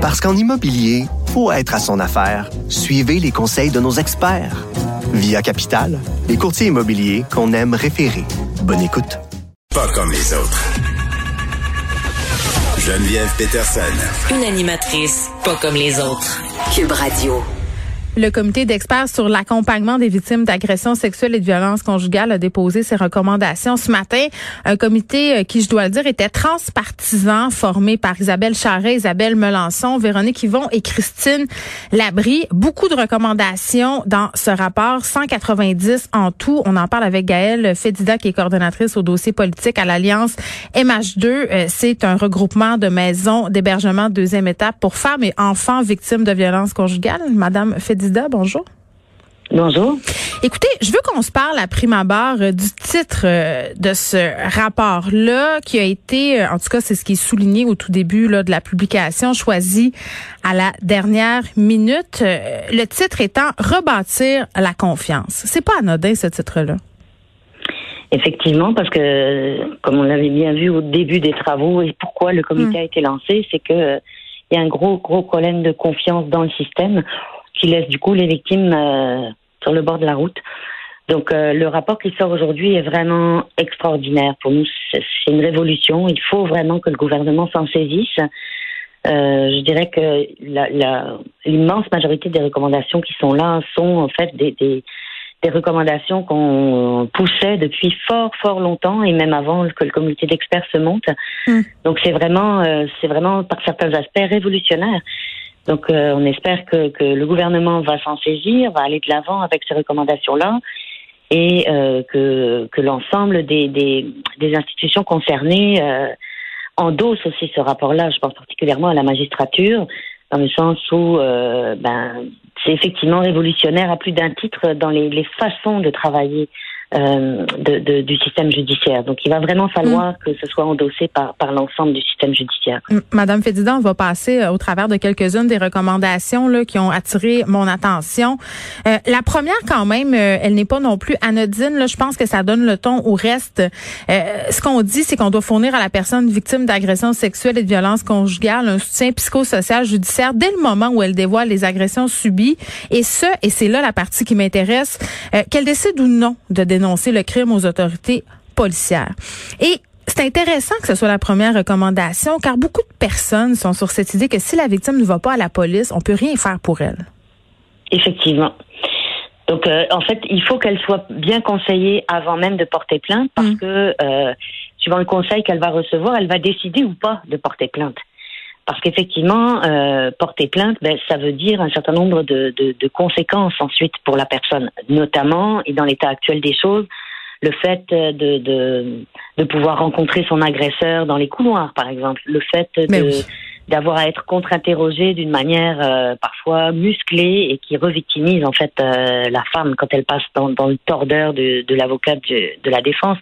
Parce qu'en immobilier, faut être à son affaire. Suivez les conseils de nos experts. Via Capital, les courtiers immobiliers qu'on aime référer. Bonne écoute. Pas comme les autres. Geneviève Peterson. Une animatrice pas comme les autres. Cube Radio. Le comité d'experts sur l'accompagnement des victimes d'agressions sexuelles et de violences conjugales a déposé ses recommandations ce matin. Un comité euh, qui, je dois le dire, était transpartisan, formé par Isabelle Charret, Isabelle Melançon, Véronique Yvon et Christine Labrie. Beaucoup de recommandations dans ce rapport, 190 en tout. On en parle avec Gaëlle Fédida, qui est coordonnatrice au dossier politique à l'Alliance MH2. Euh, c'est un regroupement de maisons d'hébergement de deuxième étape pour femmes et enfants victimes de violences conjugales. Madame bonjour. Bonjour. Écoutez, je veux qu'on se parle à prime abord euh, du titre euh, de ce rapport-là, qui a été, euh, en tout cas, c'est ce qui est souligné au tout début là, de la publication, choisi à la dernière minute. Le titre étant Rebâtir la confiance. C'est pas anodin ce titre-là? Effectivement, parce que comme on l'avait bien vu au début des travaux et pourquoi le comité hmm. a été lancé, c'est que il y a un gros gros problème de confiance dans le système qui laisse du coup les victimes euh, sur le bord de la route. Donc euh, le rapport qui sort aujourd'hui est vraiment extraordinaire. Pour nous, c'est une révolution. Il faut vraiment que le gouvernement s'en saisisse. Euh, je dirais que l'immense la, majorité des recommandations qui sont là sont en fait des, des, des recommandations qu'on poussait depuis fort fort longtemps et même avant que le comité d'experts se monte. Hum. Donc c'est vraiment euh, c'est vraiment par certains aspects révolutionnaire. Donc, euh, on espère que, le gouvernement va s'en saisir, va aller de l'avant avec ces recommandations-là, et euh, que, l'ensemble des, institutions concernées euh, endossent aussi ce rapport-là. Je pense particulièrement à la magistrature, dans le sens où euh, ben, c'est effectivement révolutionnaire à plus d'un titre dans les façons de travailler euh, de, de, du système judiciaire. Donc, il va vraiment falloir mm. que ce soit endossé par, par l'ensemble du système judiciaire. Madame Fédidan, on va passer euh, au travers de quelques-unes des recommandations là, qui ont attiré mon attention. Euh, la première, quand même, euh, elle n'est pas non plus anodine. Là. Je pense que ça donne le ton au reste. ce qu'on dit, c'est qu'on doit fournir à la personne victime d'agressions sexuelles et de violences conjugales un soutien psychosocial judiciaire dès le moment où elle dévoile les agressions subies. Et ce, et c'est là la partie qui m'intéresse, qu'elle décide ou non de dénoncer dénoncer le crime aux autorités policières. Et c'est intéressant que ce soit la première recommandation, car beaucoup de personnes sont sur cette idée que si la victime ne va pas à la police, on peut rien faire pour elle. Effectivement. Donc, euh, en fait, il faut qu'elle soit bien conseillée avant même de porter plainte, parce mm. que euh, suivant le conseil qu'elle va recevoir, elle va décider ou pas de porter plainte. Parce qu'effectivement, euh, porter plainte, ben, ça veut dire un certain nombre de, de, de, conséquences ensuite pour la personne, notamment, et dans l'état actuel des choses, le fait de, de, de pouvoir rencontrer son agresseur dans les couloirs, par exemple, le fait de, d'avoir à être contre-interrogé d'une manière euh, parfois musclée et qui revictimise en fait euh, la femme quand elle passe dans, dans le tordeur de, de l'avocat de, de, la défense.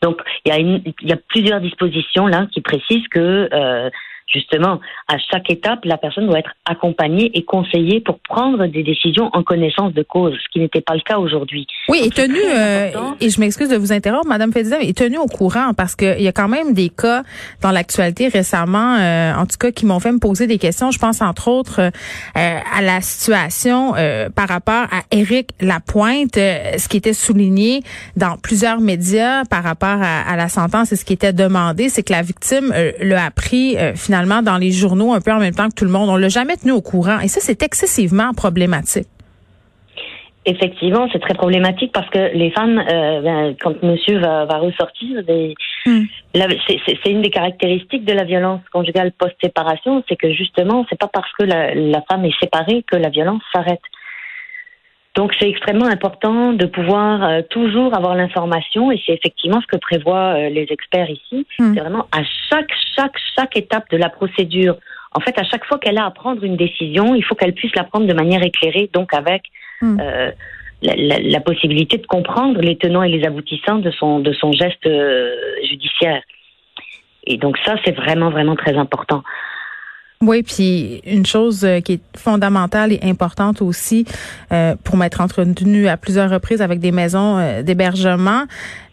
Donc il y a il y a plusieurs dispositions là qui précisent que euh, justement, à chaque étape, la personne doit être accompagnée et conseillée pour prendre des décisions en connaissance de cause, ce qui n'était pas le cas aujourd'hui. Oui, et tenu, euh, et je m'excuse de vous interrompre, Madame Fédizem, est tenu au courant parce qu'il y a quand même des cas dans l'actualité récemment, euh, en tout cas, qui m'ont fait me poser des questions. Je pense entre autres euh, à la situation par rapport à Éric Lapointe, ce qui était souligné dans plusieurs médias par rapport à, à la sentence et ce qui était demandé, c'est que la victime l'a appris finalement dans les journaux un peu en même temps que tout le monde. On l'a jamais tenu au courant. Et ça, c'est excessivement problématique. Effectivement, c'est très problématique parce que les femmes, euh, ben, quand monsieur va, ressortir, hmm. c'est une des caractéristiques de la violence conjugale post-séparation, c'est que justement, c'est pas parce que la, femme est séparée que la violence s'arrête. Donc c'est extrêmement important de pouvoir euh, toujours avoir l'information et c'est effectivement ce que prévoient euh, les experts ici. Hmm. C'est vraiment à chaque chaque chaque étape de la procédure. En fait, à chaque fois qu'elle a à prendre une décision, il faut qu'elle puisse la prendre de manière éclairée, donc avec hmm. euh, la, la, possibilité de comprendre les tenants et les aboutissants de son de son geste judiciaire. Et donc ça, c'est vraiment vraiment très important. Oui, puis une chose euh, qui est fondamentale et importante aussi euh, pour m'être entretenu à plusieurs reprises avec des maisons euh, d'hébergement,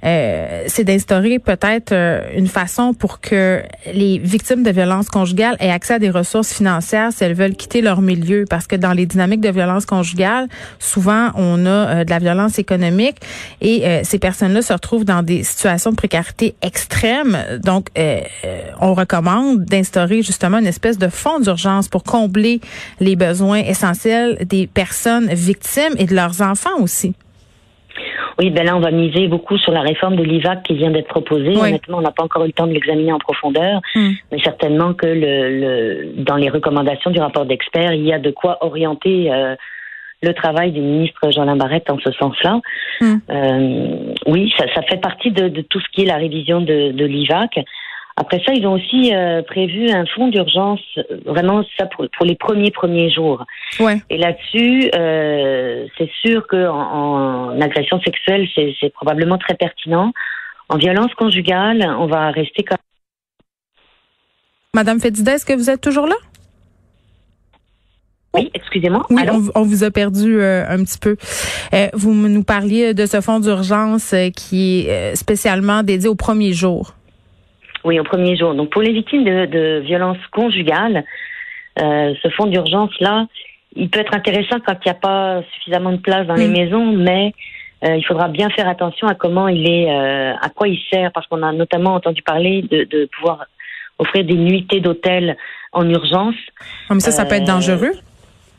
c'est d'instaurer peut-être une façon pour que les victimes de violences conjugales aient accès à des ressources financières si elles veulent quitter leur milieu. Parce que dans les dynamiques de violence conjugale, souvent on a de la violence économique et ces personnes-là se retrouvent dans des situations de précarité extrême. Donc, on recommande d'instaurer justement une espèce de fonds d'urgence pour combler les besoins essentiels des personnes victimes et de leurs enfants aussi. Oui, ben là, on va miser beaucoup sur la réforme de l'IVAC qui vient d'être proposée. Honnêtement, on n'a pas encore eu le temps de l'examiner en profondeur, hmm. mais certainement que le, dans les recommandations du rapport d'experts, il y a de quoi orienter euh, le travail du ministre Jean Barrette en ce sens-là. Hmm. Euh, oui, ça, fait partie de, tout ce qui est la révision de, de l'IVAC. Après ça, ils ont aussi euh, prévu un fonds d'urgence, euh, vraiment ça pour, les premiers premiers jours. Ouais. Et là-dessus, euh, c'est sûr que en, agression sexuelle, c'est probablement très pertinent. En violence conjugale, on va rester comme. Madame Fedida, est-ce que vous êtes toujours là? Oui, excusez-moi. Oui, on, vous a perdu un petit peu. vous nous parliez de ce fonds d'urgence qui est spécialement dédié aux premiers jours. Oui, au premier jour. Donc pour les victimes de, de violences conjugales, euh, ce fonds d'urgence-là, il peut être intéressant quand il n'y a pas suffisamment de place dans les mm. maisons, mais euh, il faudra bien faire attention à comment il est, euh, à quoi il sert, parce qu'on a notamment entendu parler de, de pouvoir offrir des nuitées d'hôtel en urgence. Ah, mais ça, ça peut être dangereux.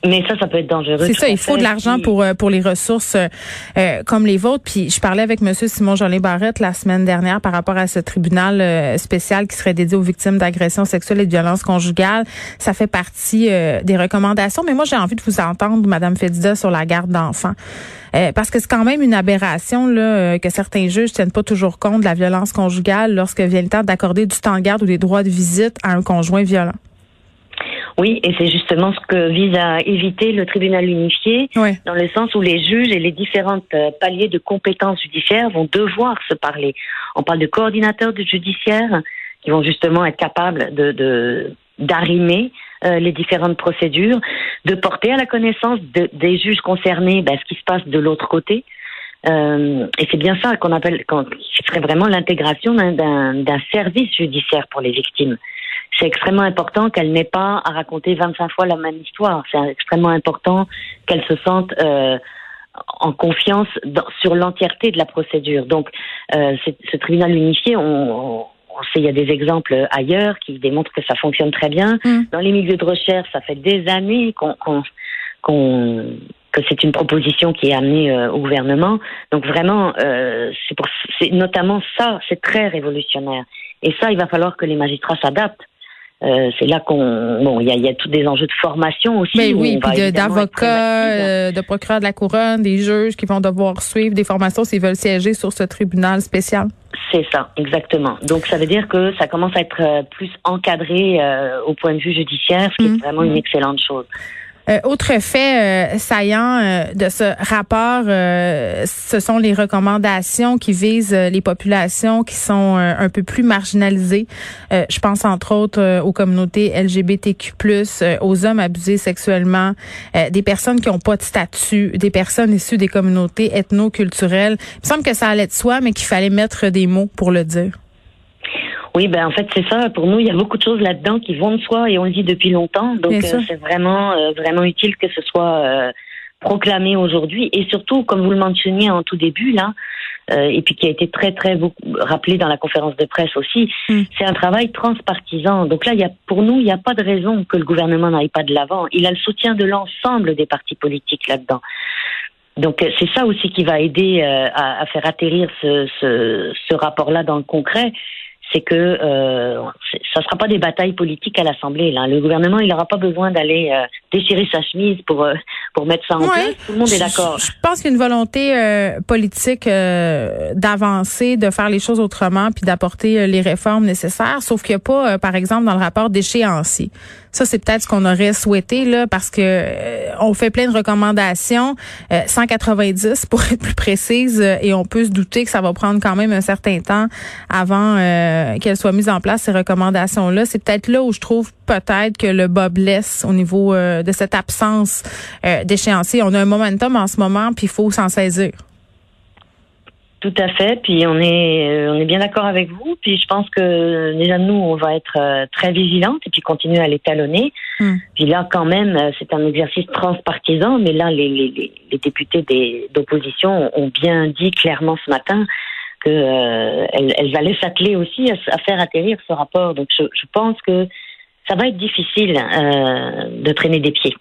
Mais ça, ça peut être dangereux. C'est ça, il faut de l'argent pour euh, pour les ressources euh, euh, comme les vôtres. Puis je parlais avec Monsieur Simon Jolin Barrette la semaine dernière par rapport à ce tribunal spécial qui serait dédié aux victimes d'agressions sexuelles et de violences conjugales. Ça fait partie des recommandations. Mais moi, j'ai envie de vous entendre, Madame Fedida, sur la garde d'enfants. parce que c'est quand même une aberration là, que certains juges tiennent pas toujours compte de la violence conjugale lorsque vient le temps d'accorder du temps de garde ou des droits de visite à un conjoint violent. Oui, et c'est justement ce que vise à éviter le tribunal unifié, dans le sens où les juges et les différents euh, paliers de compétences judiciaires vont devoir se parler. On parle de coordinateurs de judiciaire qui vont justement être capables de d'arrimer euh, les différentes procédures, de porter à la connaissance des juges concernés ben, ce qui se passe de l'autre côté. Euh, et c'est bien ça qu'on appelle, ce serait vraiment l'intégration d'un service judiciaire pour les victimes c'est extrêmement important qu'elle n'ait pas à raconter 25 fois la même histoire. C'est extrêmement important qu'elle se sente euh, en confiance sur l'entièreté de la procédure. Donc, euh, ce tribunal unifié, on, on sait, il y a des exemples ailleurs qui démontrent que ça fonctionne très bien. Mm. Dans les milieux de recherche, ça fait des années qu'on que c'est une proposition qui est amenée euh, au gouvernement. Donc vraiment, euh, c'est notamment ça, c'est très révolutionnaire. Et ça, il va falloir que les magistrats s'adaptent. Euh, c'est là qu'on bon il y a, y a tous des enjeux de formation aussi. Mais oui, puis d'avocats, euh, de procureurs de la couronne, des juges qui vont devoir suivre des formations s'ils veulent siéger sur ce tribunal spécial. C'est ça, exactement. Donc ça veut dire que ça commence à être euh, plus encadré au point de vue judiciaire, ce qui est mmh. vraiment une excellente chose. Euh, autre fait euh, saillant euh, de ce rapport, ce sont les recommandations qui visent les populations qui sont un peu plus marginalisées. je pense entre autres aux communautés LGBTQ+, aux hommes abusés sexuellement, des personnes qui n'ont pas de statut, des personnes issues des communautés ethno-culturelles. Il me semble que ça allait de soi, mais qu'il fallait mettre des mots pour le dire. Oui, ben en fait c'est ça. Pour nous, il y a beaucoup de choses là-dedans qui vont de soi et on le dit depuis longtemps. Donc euh, c'est vraiment euh, vraiment utile que ce soit euh, proclamé aujourd'hui et surtout, comme vous le mentionniez en tout début là, et puis qui a été très très rappelé dans la conférence de presse aussi, mm. c'est un travail transpartisan. Donc là, il y a pour nous, il n'y a pas de raison que le gouvernement n'aille pas de l'avant. Il a le soutien de l'ensemble des partis politiques là-dedans. Donc c'est ça aussi qui va aider à, à, faire atterrir ce, ce, ce rapport-là dans le concret c'est que euh, ça ne sera pas des batailles politiques à l'Assemblée. Là. Le gouvernement, il n'aura pas besoin d'aller euh, déchirer sa chemise pour euh, pour mettre ça en place. Tout le monde est d'accord. Je, pense qu'il y a une volonté euh, politique euh, d'avancer, de faire les choses autrement, puis d'apporter les réformes nécessaires. Sauf qu'il n'y a pas, par exemple, dans le rapport d'échéancier. Ça, c'est peut-être ce qu'on aurait souhaité là, parce que on fait plein de recommandations, 190 pour être plus précise, et on peut se douter que ça va prendre quand même un certain temps avant qu'elles soient mises en place ces recommandations-là. C'est peut-être là où je trouve peut-être que le bas blesse au niveau de cette absence euh, d'échéancier. On a un momentum en ce moment, puis il faut s'en saisir. Tout à fait. Puis on est euh, on est bien d'accord avec vous. Puis je pense que déjà nous on va être euh, très vigilantes et puis continuer à l'étalonner. Hmm. Puis là quand même c'est un exercice transpartisan, mais là les, les, les députés d'opposition ont bien dit clairement ce matin qu'elles elles allaient s'atteler aussi à, faire atterrir ce rapport. Donc je, je pense que ça va être difficile euh, de traîner des pieds.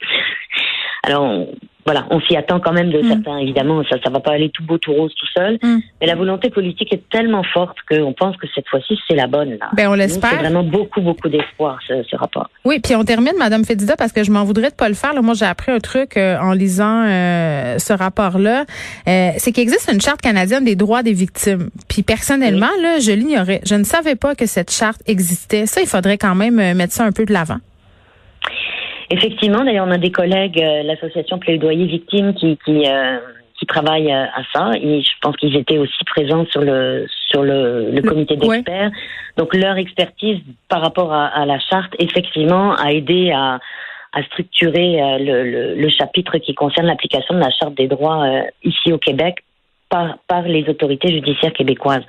Alors, voilà, on s'y attend quand même de mm. certains, évidemment, ça ça va pas aller tout beau, tout rose, tout seul. Mm. Mais la volonté politique est tellement forte qu'on pense que cette fois-ci, c'est la bonne. Là. Ben, on l'espère. C'est vraiment beaucoup, beaucoup d'espoir, ce, ce, rapport. Oui, puis on termine, Madame Fédida, parce que je m'en voudrais de pas le faire. Là. Moi, j'ai appris un truc euh, en lisant euh, ce rapport-là. Euh, c'est qu'il existe une charte canadienne des droits des victimes. Puis personnellement, là, je l'ignorais. Je ne savais pas que cette charte existait. Ça, il faudrait quand même mettre ça un peu de l'avant. Effectivement, d'ailleurs, on a des collègues, euh, l'association Plaidoyer Victimes, qui qui, euh, qui travaillent euh, à ça. Et je pense qu'ils étaient aussi présents sur le sur le, le comité d'experts. Donc leur expertise par rapport à, à, la charte, effectivement, a aidé à à structurer le, le, le, chapitre qui concerne l'application de la charte des droits ici au Québec par par les autorités judiciaires québécoises.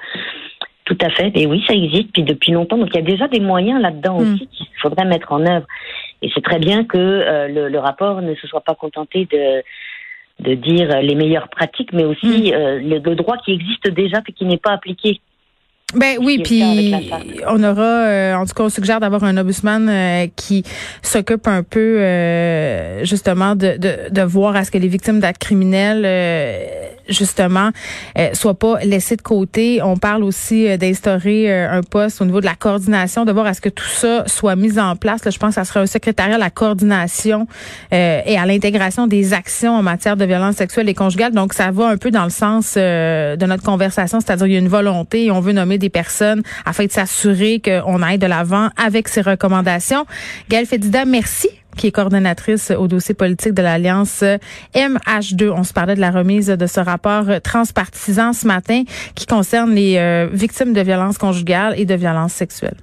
Tout à fait. Et oui, ça existe, puis depuis longtemps. Donc il y a déjà des moyens là-dedans hmm. aussi qu'il faudrait mettre en œuvre. Et c'est très bien que euh, le, le, rapport ne se soit pas contenté de de dire les meilleures pratiques, mais aussi hmm. euh, le, le, droit qui existe déjà et qui n'est pas appliqué. Ben oui, puis on aura, euh, en tout cas, on suggère d'avoir un ombudsman euh, qui s'occupe un peu euh, justement de, de, de, voir à ce que les victimes d'actes criminels justement soient pas laissées de côté. On parle aussi d'instaurer un poste au niveau de la coordination, de voir à ce que tout ça soit mis en place. Je pense que ça sera un secrétariat à la coordination et à l'intégration des actions en matière de violence sexuelle et conjugale. Donc ça va un peu dans le sens de notre conversation, c'est-à-dire il y a une volonté et on veut nommer des personnes afin de s'assurer qu'on aille de l'avant avec ces recommandations. Gaëlle Fédida, merci qui est coordonnatrice au dossier politique de l'Alliance MH2. On se parlait de la remise de ce rapport transpartisan ce matin qui concerne les euh, victimes de violences conjugales et de violences sexuelles.